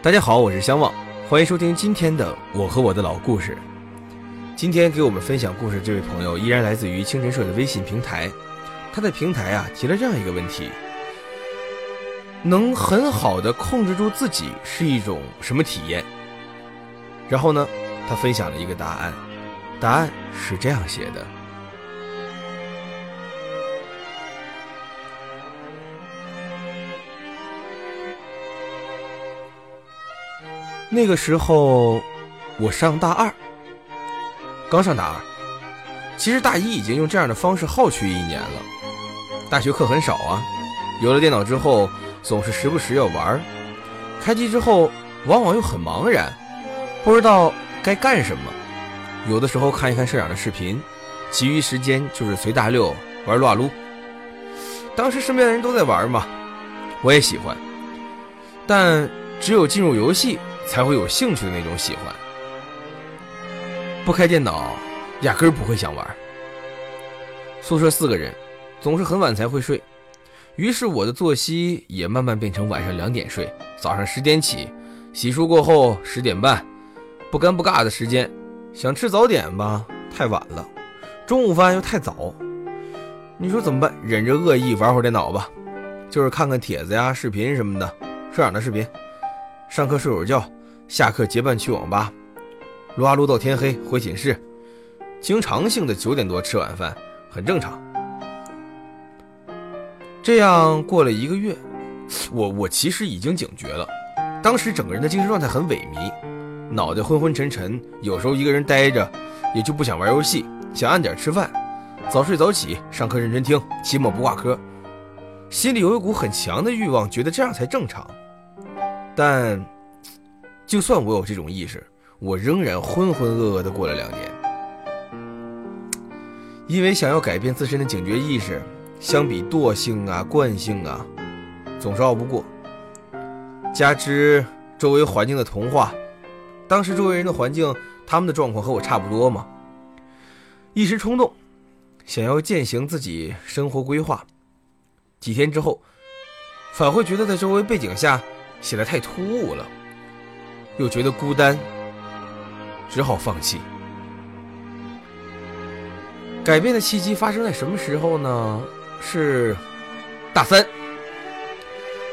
大家好，我是相望，欢迎收听今天的我和我的老故事。今天给我们分享故事这位朋友依然来自于清晨社的微信平台，他的平台啊提了这样一个问题：能很好的控制住自己是一种什么体验？然后呢，他分享了一个答案，答案是这样写的。那个时候，我上大二，刚上大二。其实大一已经用这样的方式耗去一年了。大学课很少啊，有了电脑之后，总是时不时要玩。开机之后，往往又很茫然，不知道该干什么。有的时候看一看社长的视频，其余时间就是随大溜玩撸啊撸。当时身边的人都在玩嘛，我也喜欢，但只有进入游戏。才会有兴趣的那种喜欢，不开电脑，压根儿不会想玩。宿舍四个人，总是很晚才会睡，于是我的作息也慢慢变成晚上两点睡，早上十点起，洗漱过后十点半，不尴不尬的时间。想吃早点吧，太晚了；中午饭又太早，你说怎么办？忍着恶意玩会儿电脑吧，就是看看帖子呀、视频什么的，社长的视频。上课睡会儿觉。下课结伴去网吧，撸啊撸到天黑，回寝室。经常性的九点多吃晚饭，很正常。这样过了一个月，我我其实已经警觉了。当时整个人的精神状态很萎靡，脑袋昏昏沉沉，有时候一个人待着，也就不想玩游戏，想按点吃饭，早睡早起，上课认真听，期末不挂科。心里有一股很强的欲望，觉得这样才正常。但。就算我有这种意识，我仍然浑浑噩噩的过了两年。因为想要改变自身的警觉意识，相比惰性啊、惯性啊，总是熬不过。加之周围环境的同化，当时周围人的环境，他们的状况和我差不多嘛。一时冲动，想要践行自己生活规划，几天之后，反会觉得在周围背景下显得太突兀了。又觉得孤单，只好放弃。改变的契机发生在什么时候呢？是大三。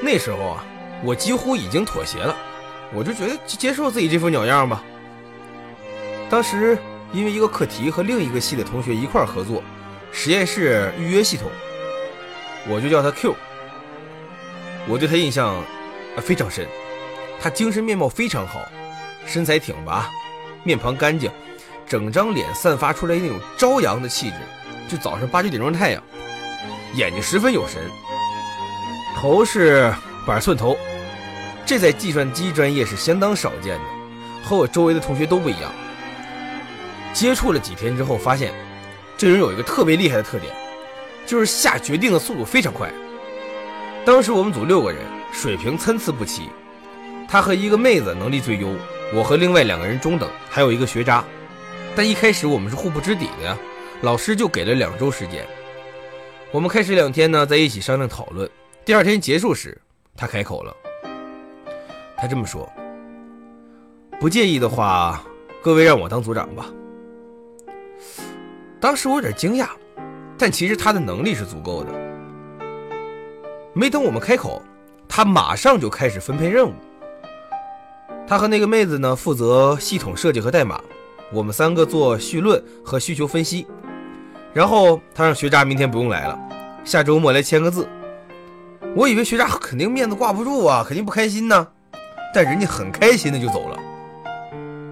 那时候啊，我几乎已经妥协了，我就觉得接受自己这副鸟样吧。当时因为一个课题和另一个系的同学一块合作，实验室预约系统，我就叫他 Q。我对他印象非常深。他精神面貌非常好，身材挺拔，面庞干净，整张脸散发出来那种朝阳的气质，就早上八九点钟的太阳。眼睛十分有神，头是板寸头，这在计算机专业是相当少见的，和我周围的同学都不一样。接触了几天之后，发现这人有一个特别厉害的特点，就是下决定的速度非常快。当时我们组六个人，水平参差不齐。他和一个妹子能力最优，我和另外两个人中等，还有一个学渣。但一开始我们是互不知底的呀，老师就给了两周时间。我们开始两天呢，在一起商量讨论。第二天结束时，他开口了。他这么说：“不介意的话，各位让我当组长吧。”当时我有点惊讶，但其实他的能力是足够的。没等我们开口，他马上就开始分配任务。他和那个妹子呢，负责系统设计和代码，我们三个做绪论和需求分析。然后他让学渣明天不用来了，下周末来签个字。我以为学渣肯定面子挂不住啊，肯定不开心呢。但人家很开心的就走了。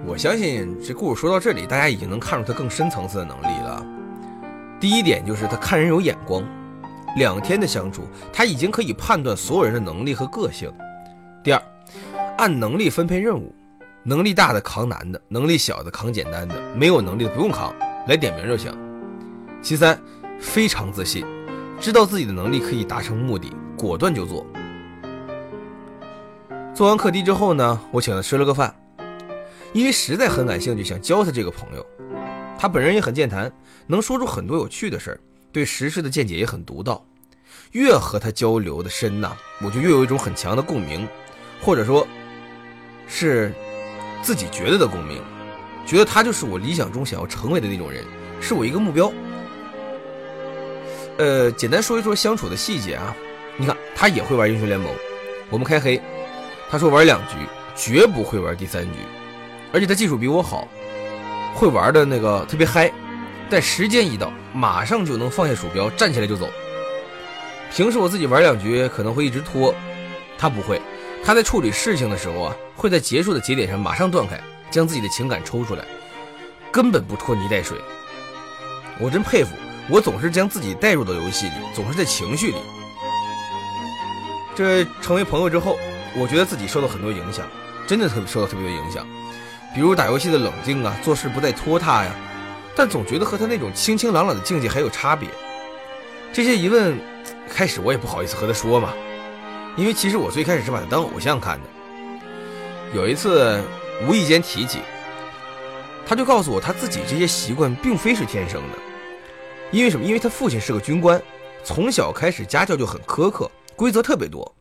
我相信这故事说到这里，大家已经能看出他更深层次的能力了。第一点就是他看人有眼光，两天的相处，他已经可以判断所有人的能力和个性。第二。按能力分配任务，能力大的扛难的，能力小的扛简单的，没有能力的不用扛，来点名就行。其三，非常自信，知道自己的能力可以达成目的，果断就做。做完课题之后呢，我请他吃了个饭，因为实在很感兴趣，想交他这个朋友。他本人也很健谈，能说出很多有趣的事儿，对时事的见解也很独到。越和他交流的深呐，我就越有一种很强的共鸣，或者说。是自己觉得的共鸣，觉得他就是我理想中想要成为的那种人，是我一个目标。呃，简单说一说相处的细节啊。你看，他也会玩英雄联盟，我们开黑，他说玩两局，绝不会玩第三局，而且他技术比我好，会玩的那个特别嗨，但时间一到，马上就能放下鼠标，站起来就走。平时我自己玩两局可能会一直拖，他不会，他在处理事情的时候啊，会在结束的节点上马上断开，将自己的情感抽出来，根本不拖泥带水。我真佩服。我总是将自己带入到游戏里，总是在情绪里。这成为朋友之后，我觉得自己受到很多影响，真的特别受到特别多影响。比如打游戏的冷静啊，做事不再拖沓呀，但总觉得和他那种清清朗朗的境界还有差别。这些疑问，开始我也不好意思和他说嘛，因为其实我最开始是把他当偶像看的。有一次无意间提起，他就告诉我他自己这些习惯并非是天生的。因为什么？因为他父亲是个军官，从小开始家教就很苛刻，规则特别多。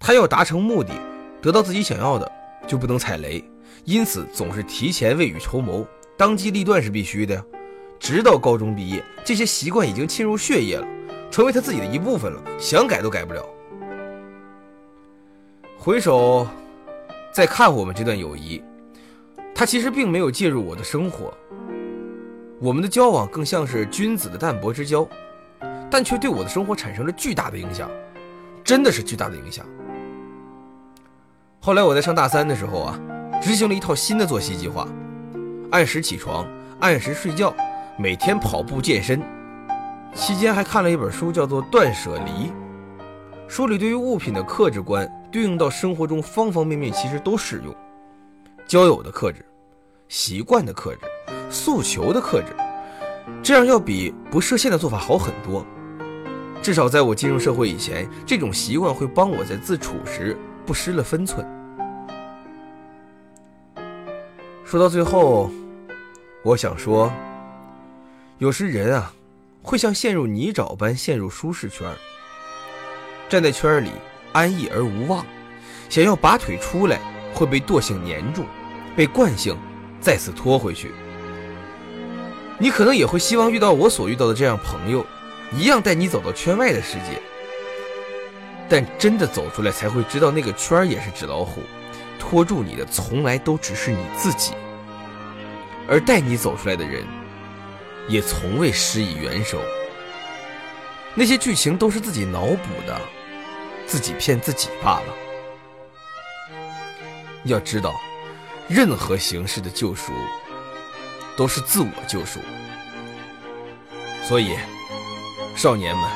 他要达成目的，得到自己想要的，就不能踩雷，因此总是提前未雨绸缪，当机立断是必须的呀。直到高中毕业，这些习惯已经侵入血液了，成为他自己的一部分了，想改都改不了。回首再看我们这段友谊，他其实并没有介入我的生活。我们的交往更像是君子的淡泊之交，但却对我的生活产生了巨大的影响，真的是巨大的影响。后来我在上大三的时候啊，执行了一套新的作息计划：按时起床，按时睡觉，每天跑步健身。期间还看了一本书，叫做《断舍离》，书里对于物品的克制观，对应到生活中方方面面，其实都适用。交友的克制，习惯的克制。诉求的克制，这样要比不设限的做法好很多。至少在我进入社会以前，这种习惯会帮我在自处时不失了分寸。说到最后，我想说，有时人啊，会像陷入泥沼般陷入舒适圈，站在圈里安逸而无望，想要拔腿出来，会被惰性粘住，被惯性再次拖回去。你可能也会希望遇到我所遇到的这样朋友，一样带你走到圈外的世界。但真的走出来才会知道，那个圈也是纸老虎，拖住你的从来都只是你自己，而带你走出来的人，也从未施以援手。那些剧情都是自己脑补的，自己骗自己罢了。要知道，任何形式的救赎。都是自我救赎，所以，少年们，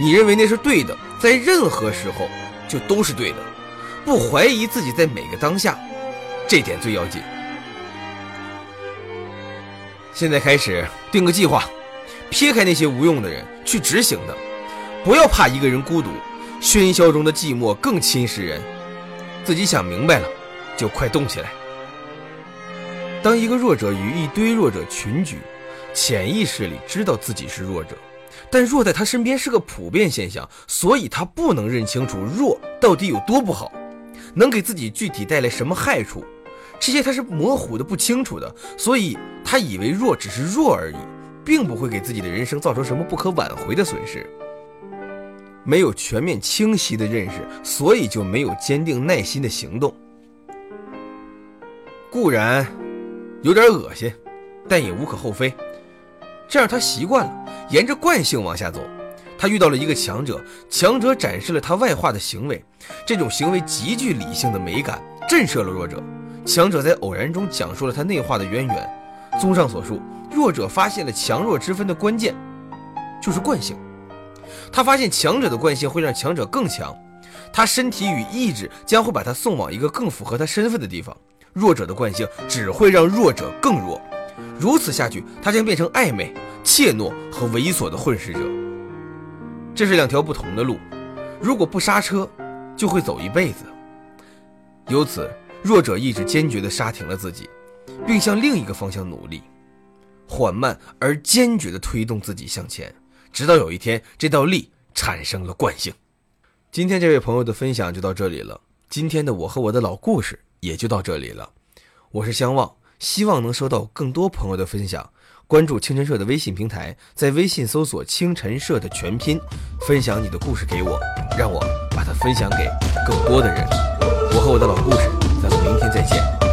你认为那是对的，在任何时候就都是对的，不怀疑自己在每个当下，这点最要紧。现在开始定个计划，撇开那些无用的人，去执行的，不要怕一个人孤独，喧嚣中的寂寞更侵蚀人。自己想明白了，就快动起来。当一个弱者与一堆弱者群居，潜意识里知道自己是弱者，但弱在他身边是个普遍现象，所以他不能认清楚弱到底有多不好，能给自己具体带来什么害处，这些他是模糊的、不清楚的，所以他以为弱只是弱而已，并不会给自己的人生造成什么不可挽回的损失。没有全面清晰的认识，所以就没有坚定耐心的行动。固然。有点恶心，但也无可厚非。这样他习惯了，沿着惯性往下走。他遇到了一个强者，强者展示了他外化的行为，这种行为极具理性的美感，震慑了弱者。强者在偶然中讲述了他内化的渊源。综上所述，弱者发现了强弱之分的关键，就是惯性。他发现强者的惯性会让强者更强，他身体与意志将会把他送往一个更符合他身份的地方。弱者的惯性只会让弱者更弱，如此下去，他将变成暧昧、怯懦和猥琐的混世者。这是两条不同的路，如果不刹车，就会走一辈子。由此，弱者意志坚决地刹停了自己，并向另一个方向努力，缓慢而坚决地推动自己向前，直到有一天，这道力产生了惯性。今天这位朋友的分享就到这里了。今天的我和我的老故事。也就到这里了。我是相望，希望能收到更多朋友的分享。关注清晨社的微信平台，在微信搜索“清晨社”的全拼，分享你的故事给我，让我把它分享给更多的人。我和我的老故事，咱们明天再见。